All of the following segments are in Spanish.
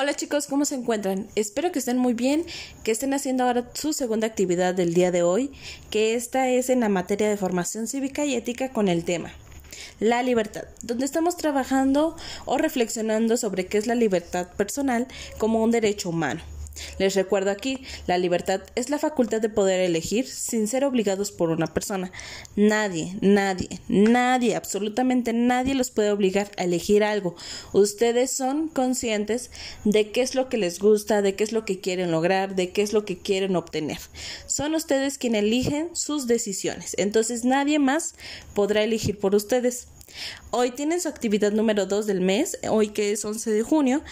Hola chicos, ¿cómo se encuentran? Espero que estén muy bien, que estén haciendo ahora su segunda actividad del día de hoy, que esta es en la materia de formación cívica y ética con el tema la libertad, donde estamos trabajando o reflexionando sobre qué es la libertad personal como un derecho humano. Les recuerdo aquí, la libertad es la facultad de poder elegir sin ser obligados por una persona. Nadie, nadie, nadie, absolutamente nadie los puede obligar a elegir algo. Ustedes son conscientes de qué es lo que les gusta, de qué es lo que quieren lograr, de qué es lo que quieren obtener. Son ustedes quienes eligen sus decisiones. Entonces nadie más podrá elegir por ustedes. Hoy tienen su actividad número 2 del mes, hoy que es 11 de junio,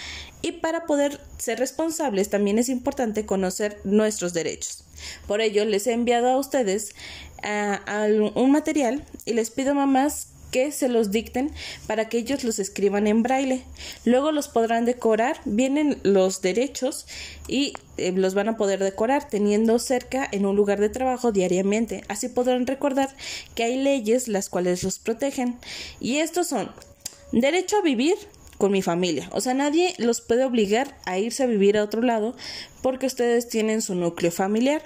y para poder ser responsables también es importante conocer nuestros derechos. Por ello, les he enviado a ustedes uh, un material y les pido mamás que se los dicten para que ellos los escriban en braille. Luego los podrán decorar, vienen los derechos y eh, los van a poder decorar teniendo cerca en un lugar de trabajo diariamente. Así podrán recordar que hay leyes las cuales los protegen. Y estos son derecho a vivir con mi familia. O sea, nadie los puede obligar a irse a vivir a otro lado porque ustedes tienen su núcleo familiar.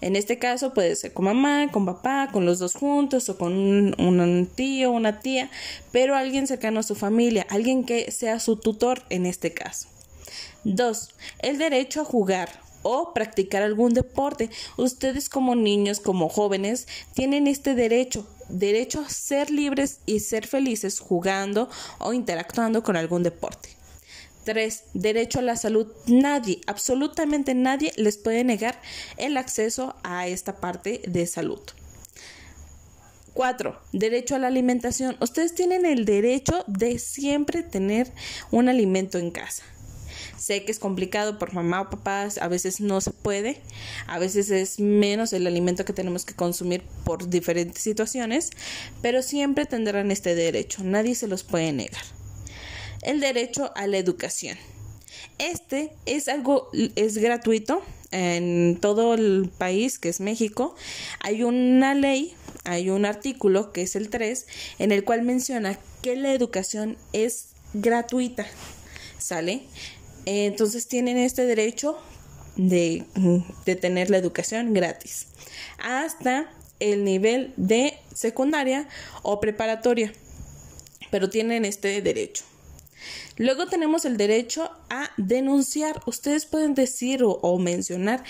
En este caso puede ser con mamá, con papá, con los dos juntos o con un, un tío, una tía, pero alguien cercano a su familia, alguien que sea su tutor en este caso. 2. El derecho a jugar o practicar algún deporte. Ustedes como niños, como jóvenes, tienen este derecho, derecho a ser libres y ser felices jugando o interactuando con algún deporte. 3. Derecho a la salud. Nadie, absolutamente nadie les puede negar el acceso a esta parte de salud. 4. Derecho a la alimentación. Ustedes tienen el derecho de siempre tener un alimento en casa. Sé que es complicado por mamá o papá, a veces no se puede, a veces es menos el alimento que tenemos que consumir por diferentes situaciones, pero siempre tendrán este derecho, nadie se los puede negar el derecho a la educación. Este es algo, es gratuito en todo el país, que es México. Hay una ley, hay un artículo, que es el 3, en el cual menciona que la educación es gratuita. ¿Sale? Entonces tienen este derecho de, de tener la educación gratis. Hasta el nivel de secundaria o preparatoria. Pero tienen este derecho. Luego tenemos el derecho a denunciar. Ustedes pueden decir o, mencionar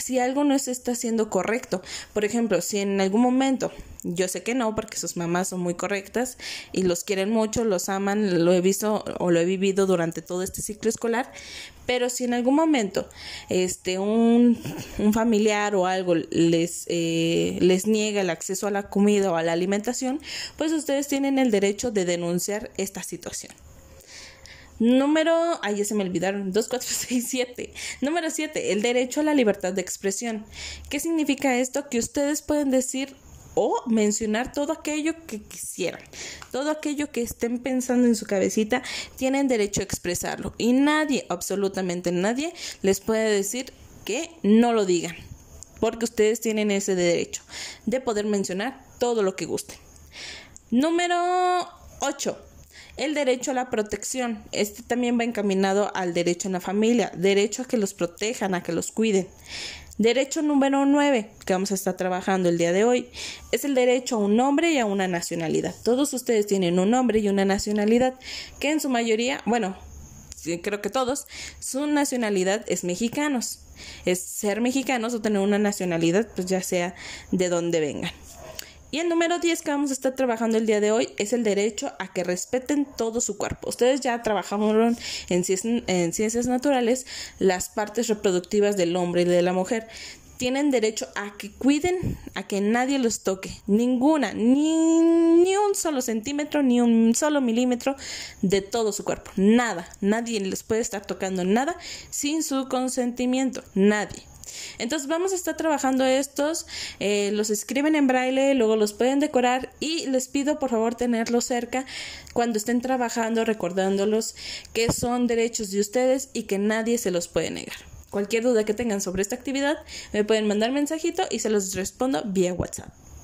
si algo no se está haciendo correcto. Por ejemplo, si en algún momento, yo sé que no, porque sus mamás son muy correctas y los quieren mucho, los aman, lo he visto o lo he vivido durante todo este ciclo escolar, pero si en algún momento este un, un familiar o algo les, eh, les niega el acceso a la comida o a la alimentación, pues ustedes tienen el derecho de denunciar esta situación. Número, ay, ya se me olvidaron, 2, 4, 6, 7. Número 7, el derecho a la libertad de expresión. ¿Qué significa esto? Que ustedes pueden decir o mencionar todo aquello que quisieran. Todo aquello que estén pensando en su cabecita, tienen derecho a expresarlo. Y nadie, absolutamente nadie, les puede decir que no lo digan. Porque ustedes tienen ese derecho de poder mencionar todo lo que gusten. Número 8 el derecho a la protección. Este también va encaminado al derecho en la familia, derecho a que los protejan, a que los cuiden. Derecho número 9, que vamos a estar trabajando el día de hoy, es el derecho a un nombre y a una nacionalidad. Todos ustedes tienen un nombre y una nacionalidad, que en su mayoría, bueno, creo que todos, su nacionalidad es mexicanos. Es ser mexicanos o tener una nacionalidad, pues ya sea de donde vengan. Y el número 10 que vamos a estar trabajando el día de hoy es el derecho a que respeten todo su cuerpo. Ustedes ya trabajaron en, en ciencias naturales las partes reproductivas del hombre y de la mujer tienen derecho a que cuiden, a que nadie los toque, ninguna, ni, ni, un solo centímetro, ni un solo milímetro de todo su cuerpo, nada, nadie les puede estar tocando nada sin su consentimiento, nadie. Entonces vamos a estar trabajando estos, eh, los escriben en braille, luego los pueden decorar y les pido por favor tenerlos cerca cuando estén trabajando, recordándolos que son derechos de ustedes y que nadie se los puede negar. Cualquier duda que tengan sobre esta actividad me pueden mandar mensajito y se los respondo vía WhatsApp.